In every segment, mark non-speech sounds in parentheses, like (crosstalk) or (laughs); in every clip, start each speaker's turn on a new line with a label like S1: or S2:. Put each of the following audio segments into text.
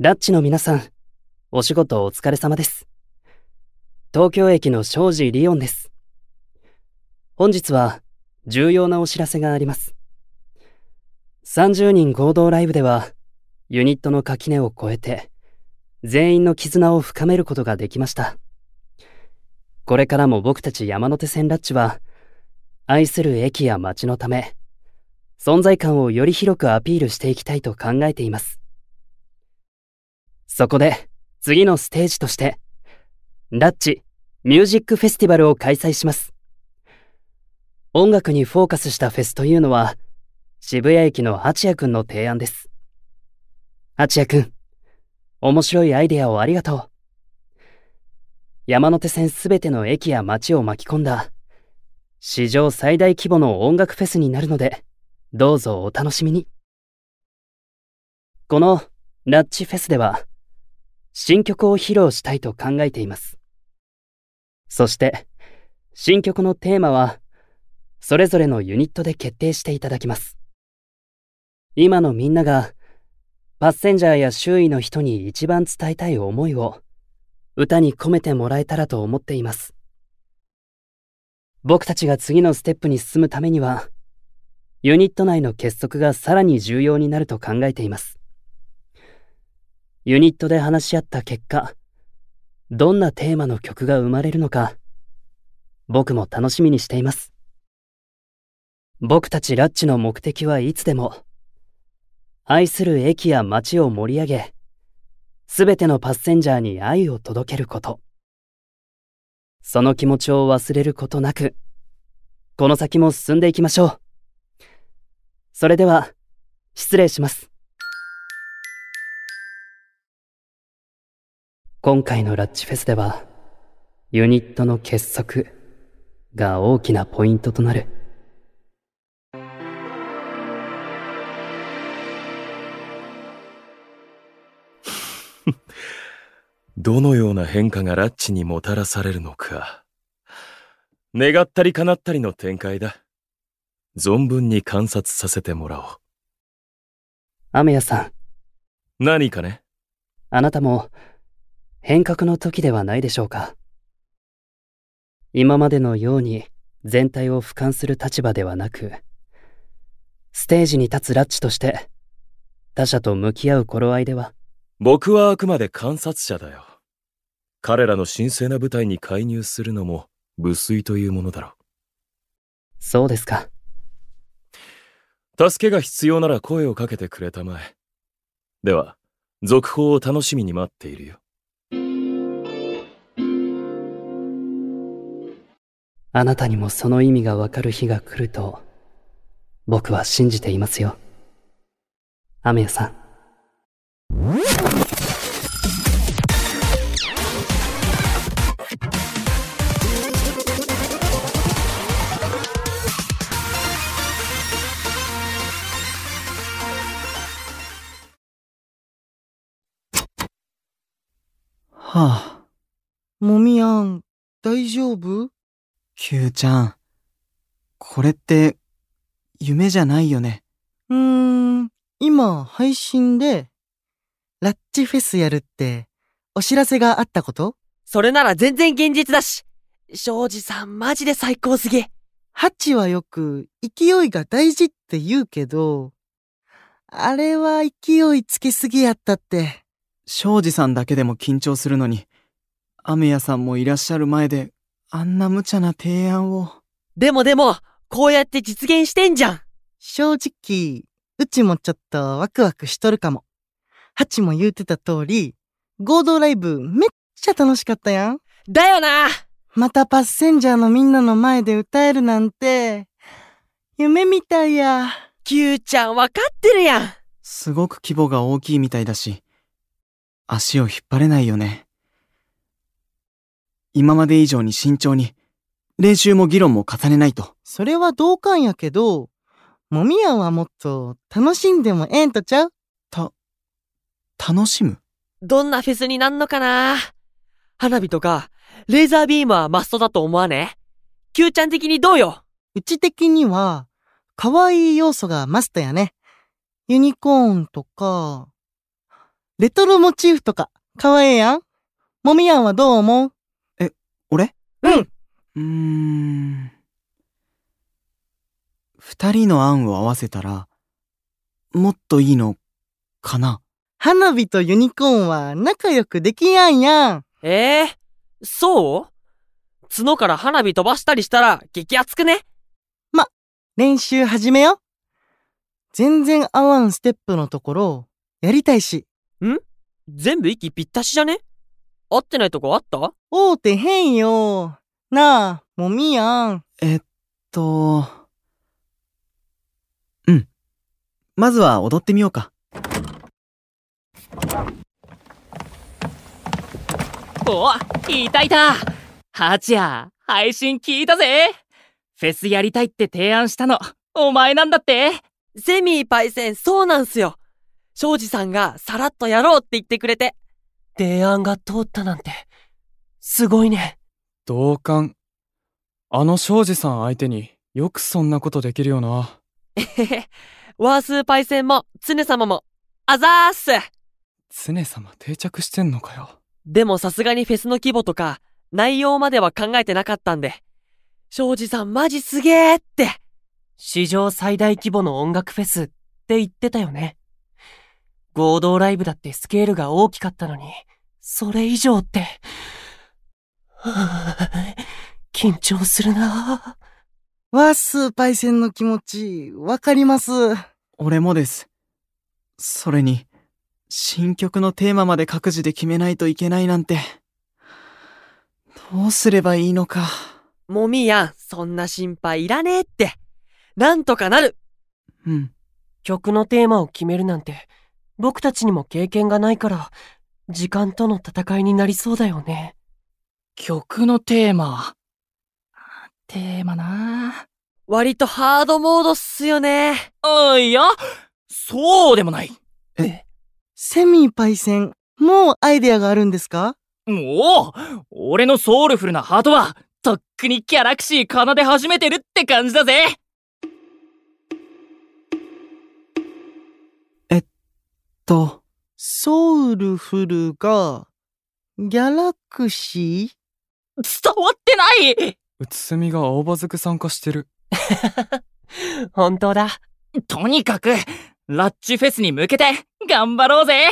S1: ラッチの皆さん、お仕事お疲れ様です。東京駅の庄司リオンです。本日は重要なお知らせがあります。30人合同ライブでは、ユニットの垣根を越えて、全員の絆を深めることができました。これからも僕たち山手線ラッチは、愛する駅や街のため、存在感をより広くアピールしていきたいと考えています。そこで、次のステージとして、ラッチミュージックフェスティバルを開催します。音楽にフォーカスしたフェスというのは、渋谷駅の八谷くんの提案です。八谷くん、面白いアイデアをありがとう。山手線すべての駅や街を巻き込んだ、史上最大規模の音楽フェスになるので、どうぞお楽しみに。このラッチフェスでは、新曲を披露したいと考えています。そして、新曲のテーマは、それぞれのユニットで決定していただきます。今のみんなが、パッセンジャーや周囲の人に一番伝えたい思いを、歌に込めてもらえたらと思っています。僕たちが次のステップに進むためには、ユニット内の結束がさらに重要になると考えています。ユニットで話し合った結果、どんなテーマの曲が生まれるのか、僕も楽しみにしています。僕たちラッチの目的はいつでも、愛する駅や街を盛り上げ、すべてのパッセンジャーに愛を届けること。その気持ちを忘れることなく、この先も進んでいきましょう。それでは、失礼します。今回のラッチフェスでは、ユニットの結束が大きなポイントとなる。(laughs)
S2: どのような変化がラッチにもたらされるのか。願ったり叶ったりの展開だ。存分に観察させてもらおう。
S1: アメヤさん、
S2: 何かね？
S1: あなたも変革の時ではないでしょうか。今までのように全体を俯瞰する立場ではなく、ステージに立つラッチとして他者と向き合う頃合いでは、
S2: 僕はあくまで観察者だよ。彼らの神聖な舞台に介入するのも無粋というものだろ
S1: そうですか。
S2: う。助けが必要なら声をかけてくれたまえ。では、続報を楽しみに待っているよ。
S1: あなたにもその意味がわかる日が来ると、僕は信じていますよ。アメヤさん。
S3: はあ。もみやん、大丈夫？?Q ちゃん。これって、夢じゃないよね。うーん、今、配信で、ラッチフェスやるって、お知らせがあったこと？
S4: それなら全然現実だし。庄司さんマジで最高すぎ。
S3: ハチはよく、勢いが大事って言うけど、あれは勢いつけすぎやったって。庄司さんだけでも緊張するのに、アメヤさんもいらっしゃる前で、あんな無茶な提案を。
S4: でもでも、こうやって実現してんじゃん。
S3: 正直、うちもちょっとワクワクしとるかも。ハチも言うてた通り、合同ライブめっちゃ楽しかったやん。
S4: だよな
S3: またパッセンジャーのみんなの前で歌えるなんて、夢みたいや。
S4: Q ちゃんわかってるやん。
S3: すごく規模が大きいみたいだし、足を引っ張れないよね。今まで以上に慎重に、練習も議論も重ねないと。それは同感やけど、もみやんはもっと楽しんでもええんとちゃう？た、楽しむ？
S4: どんなフェスになんのかな？花火とか、レーザービームはマストだと思わね ?Q ちゃん的にどうよ？
S3: うち的には、可愛い要素がマストやね。ユニコーンとか、レトロモチーフとか、かわええやん？もみやんはどう思う？
S4: うん
S3: うんうーん。二人の案を合わせたら、もっといいの、かな？花火とユニコーンは仲良くできやんやん。
S4: ええそう？角から花火飛ばしたりしたら激アツくね？
S3: 練習始めよ。全然合わんステップのところ、やりたいし。
S4: 全部息ぴったしじゃね？合ってないとこあった？
S3: おうてへんよ。なあ、もみやん。えっと、うん。まずは踊ってみようか。
S5: おいたいたハチヤ配信聞いたぜフェスやりたいって提案したのお前なんだって？
S4: セミーパイセンそうなんすよ庄司さんがさらっとやろうって言ってくれて提案が通ったなんてすごいね
S6: 同感。あの庄司さん相手によくそんなことできるよな。
S4: えへへワースーパイセンも常様もあざーす
S6: 常様定着してんのかよ。
S4: でもさすがにフェスの規模とか内容までは考えてなかったんで庄司さんマジすげーって史上最大規模の音楽フェスって言ってたよね合同ライブだってスケールが大きかったのにそれ以上ってはぁ (sighs) 緊張するな
S3: わっすーパイセンの気持ち、わかります。俺もです。それに、新曲のテーマまで各自で決めないといけないなんて。どうすればいいのか。
S4: もみやんそんな心配いらねえってなんとかなる
S3: うん。
S4: 曲のテーマを決めるなんて僕たちにも経験がないから時間との戦いになりそうだよね。
S5: 曲のテーマ。テーマな。
S4: 割とハードモードっすよね。
S5: あいや、そうでもない。
S3: セミーパイセン、もうアイデアがあるんですか？
S5: おお俺のソウルフルなハートは、とっくにギャラクシー奏で始めてるって感じだぜ
S3: と、ソウルフルが、ギャラクシー？
S5: 伝わってない！う
S6: つすみが青葉ずく参加してる。(laughs)
S4: 本当だ。
S5: とにかく、ラッチフェスに向けて、頑張ろうぜ！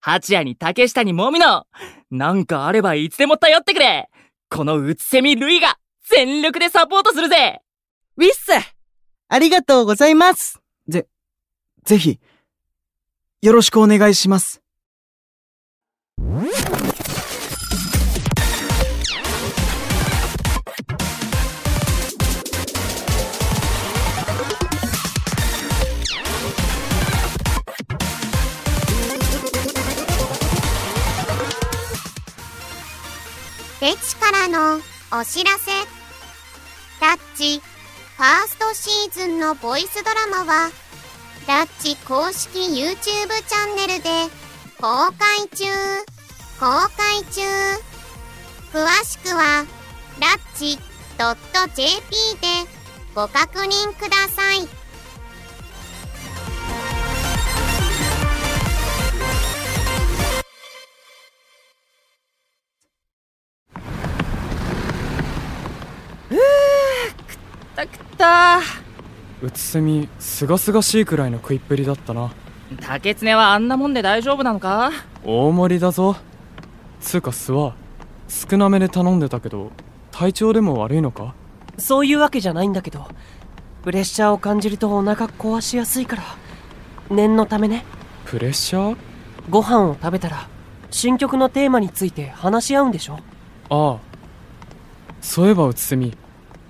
S5: 八谷に竹下にもみの、なんかあればいつでも頼ってくれ！このうつせみルイが、全力でサポートするぜ！
S4: ウィッス
S3: ありがとうございます。ぜ、ぜひ、よろしくお願いします。
S7: レチからのお知らせ。ラッチファーストシーズンのボイスドラマは、ラッチ公式 YouTube チャンネルで公開中。公開中。詳しくは、ラッチ .jp でご確認ください。
S5: たくった
S6: うつすみ、すがすがしいくらいの食いっぷりだったな。
S5: 竹常はあんなもんで大丈夫なのか？
S6: 大盛りだぞ。つうかすわ、少なめで頼んでたけど、体調でも悪いのか？
S4: そういうわけじゃないんだけどプレッシャーを感じるとお腹壊しやすいから念のためね。
S6: プレッシャー？
S4: ご飯を食べたら新曲のテーマについて話し合うんでしょ？
S6: ああ。そういえばうつすみ、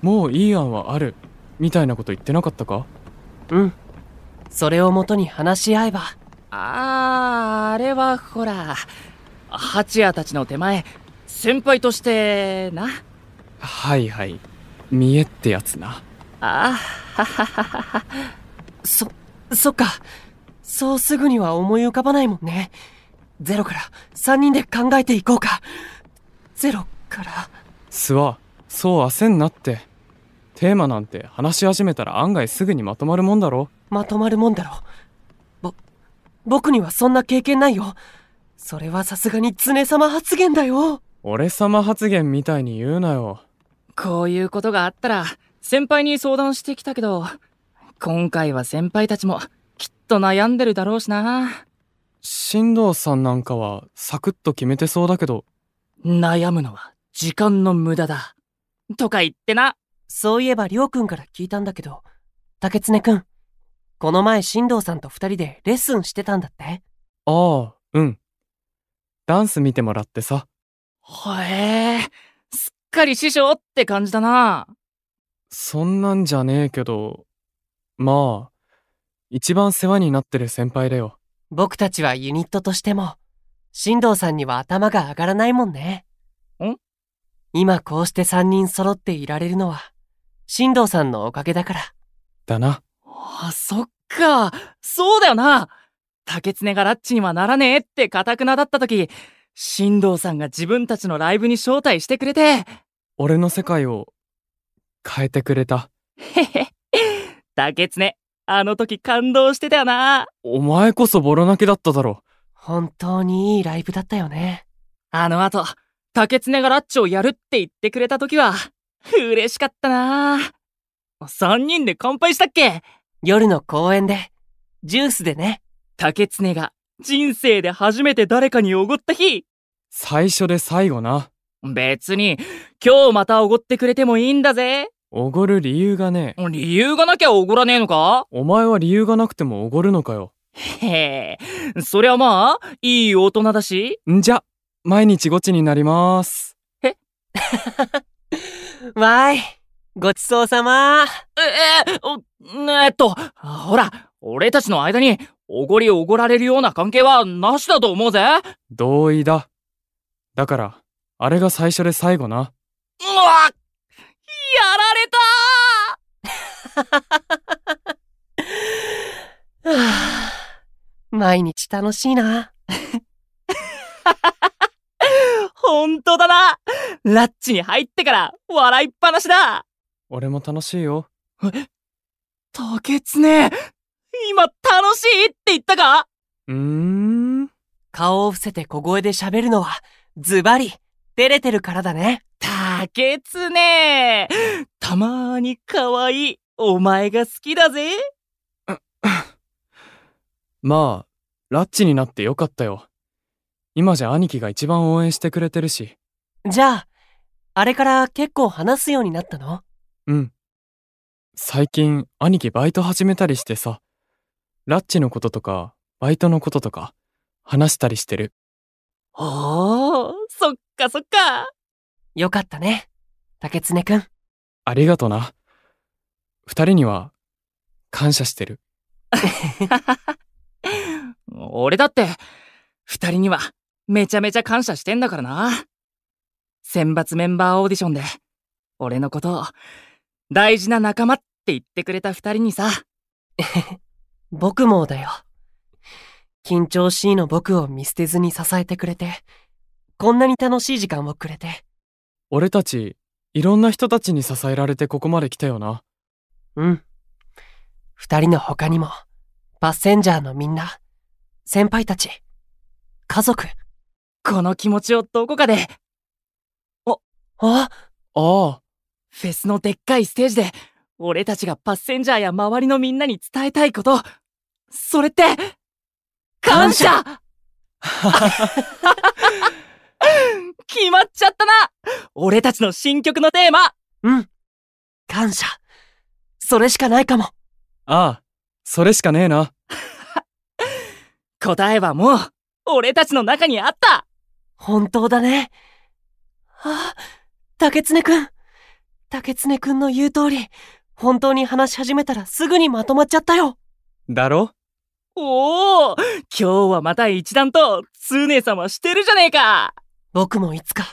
S6: もういい案はある、みたいなこと言ってなかったか？
S4: うんそれをもとに話し合えば
S5: あー、あれはほら、八谷たちの手前、先輩としてな。
S6: はいはい。見えってやつな。
S5: あははははは。
S4: そ、そっか。そうすぐには思い浮かばないもんね。ゼロから3人で考えていこうか。ゼロから。
S6: すわ、そう焦んなって。テーマなんて話し始めたら案外すぐにまとまるもんだろ
S4: まとまるもんだろ。ぼ、僕にはそんな経験ないよ。それはさすがに常様発言だよ。
S6: 俺様発言みたいに言うなよ。
S5: こういうことがあったら、先輩に相談してきたけど、今回は先輩たちもきっと悩んでるだろうしな。
S6: 新藤さんなんかはサクッと決めてそうだけど、
S5: 悩むのは時間の無駄だ。とか言ってな。
S4: そういえばりょうくんから聞いたんだけど、竹常くん、この前新藤さんと二人でレッスンしてたんだって？
S6: ああ、うん。ダンス見てもらってさ。
S5: へえ、すっかり師匠って感じだな。
S6: そんなんじゃねえけど、まあ、一番世話になってる先輩だよ。
S4: 僕たちはユニットとしても、新藤さんには頭が上がらないもんね。
S5: ん？
S4: 今こうして三人揃っていられるのは、新藤さんのおかげだから。
S6: だな。
S5: あ、そっか。そうだよな。竹常がラッチにはならねえって堅くなだった時、新藤さんが自分たちのライブに招待してくれて、
S6: 俺の世界を変えてくれた。
S5: へへ。竹常、あの時感動してたよな。
S6: お前こそボロ泣きだっただろ。
S4: 本当にいいライブだったよね。
S5: あの後、竹常がラッチをやるって言ってくれた時は、嬉しかったな。三人で乾杯したっけ？
S4: 夜の公園で、ジュースでね。
S5: 竹常が人生で初めて誰かにおごった日。
S6: 最初で最後な。
S5: 別に、今日またおごってくれてもいいんだぜ。
S6: おごる理由がねえ。
S5: 理由がなきゃおごらねえのか？
S6: お前は理由がなくてもおごるのかよ。
S5: へえ、そりゃまあ、いい大人だし。
S6: んじゃ、毎日ゴチになります。
S4: わーい。ごちそうさま。
S5: え、え、おえっと、ほら、俺たちの間に、おごりおごられるような関係はなしだと思うぜ。うわ
S6: 同意だ。だから、あれが最初で最後な。
S5: やられた
S4: はあ (laughs) 毎日楽しいな。(laughs)
S5: ほんとだなラッチに入ってから笑いっぱなしだ
S6: 俺も楽しいよ。
S5: 竹常今楽しいって言ったか？
S6: うーん。
S4: 顔を伏せて小声で喋るのは、ズバリ、照れてるからだね。
S5: 竹常たまーに可愛いお前が好きだぜ (laughs)
S6: まあ、ラッチになってよかったよ。今じゃ兄貴が一番応援してくれてるし。
S4: じゃあ、あれから結構話すようになったの？
S6: うん。最近、兄貴バイト始めたりしてさ、ラッチのこととか、バイトのこととか、話したりしてる。
S5: おー、そっかそっか。
S4: よかったね。竹常くん。
S6: ありがとな。二人には、感謝してる。(laughs)
S5: 俺だって、二人にはめちゃめちゃ感謝してんだからな。選抜メンバーオーディションで、俺のことを、大事な仲間って言ってくれた二人にさ。(laughs)
S4: 僕もだよ。緊張しいの僕を見捨てずに支えてくれて、こんなに楽しい時間をくれて。
S6: 俺たち、いろんな人たちに支えられてここまで来たよな。
S4: うん。二人の他にも、パッセンジャーのみんな、先輩たち、家族。
S5: この気持ちをどこかで、
S4: あ、
S6: ああ、
S5: フェスのでっかいステージで、俺たちがパッセンジャーや周りのみんなに伝えたいこと、それって、感謝 (laughs) 決まっちゃったな俺たちの新曲のテーマ
S4: うん。感謝。それしかないかも。
S6: ああ、それしかねえな。(laughs)
S5: 答えはもう、俺たちの中にあった
S4: 本当だね。あ、竹常くん。竹常くんの言う通り、本当に話し始めたらすぐにまとまっちゃったよ。
S6: だろ？
S5: おお今日はまた一段と、ツーネ様してるじゃねえか
S4: 僕もいつか、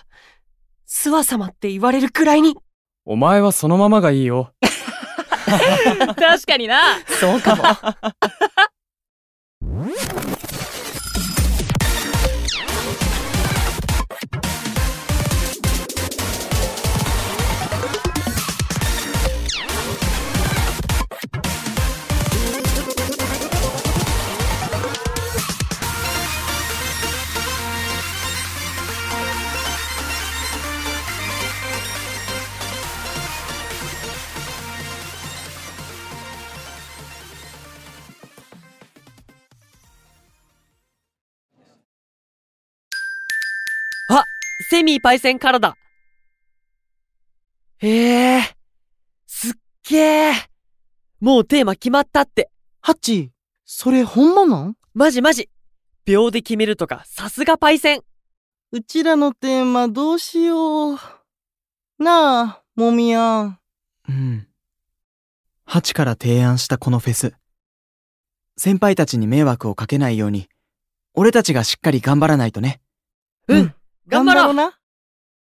S4: 諏訪様って言われるくらいに。
S6: お前はそのままがいいよ。(laughs)
S5: 確かにな (laughs)
S4: そうかも。(laughs)
S8: セミパイセンからだ。へえ、すっげえ。もうテーマ決まったって。
S3: ハッチ、それほんまなん
S8: マジマジ。秒で決めるとか、さすがパイセン。
S3: うちらのテーマどうしよう。なあ、もみやん。うん。ハチから提案したこのフェス。先輩たちに迷惑をかけないように、俺たちがしっかり頑張らないとね。
S8: うん、頑張ろう
S3: な。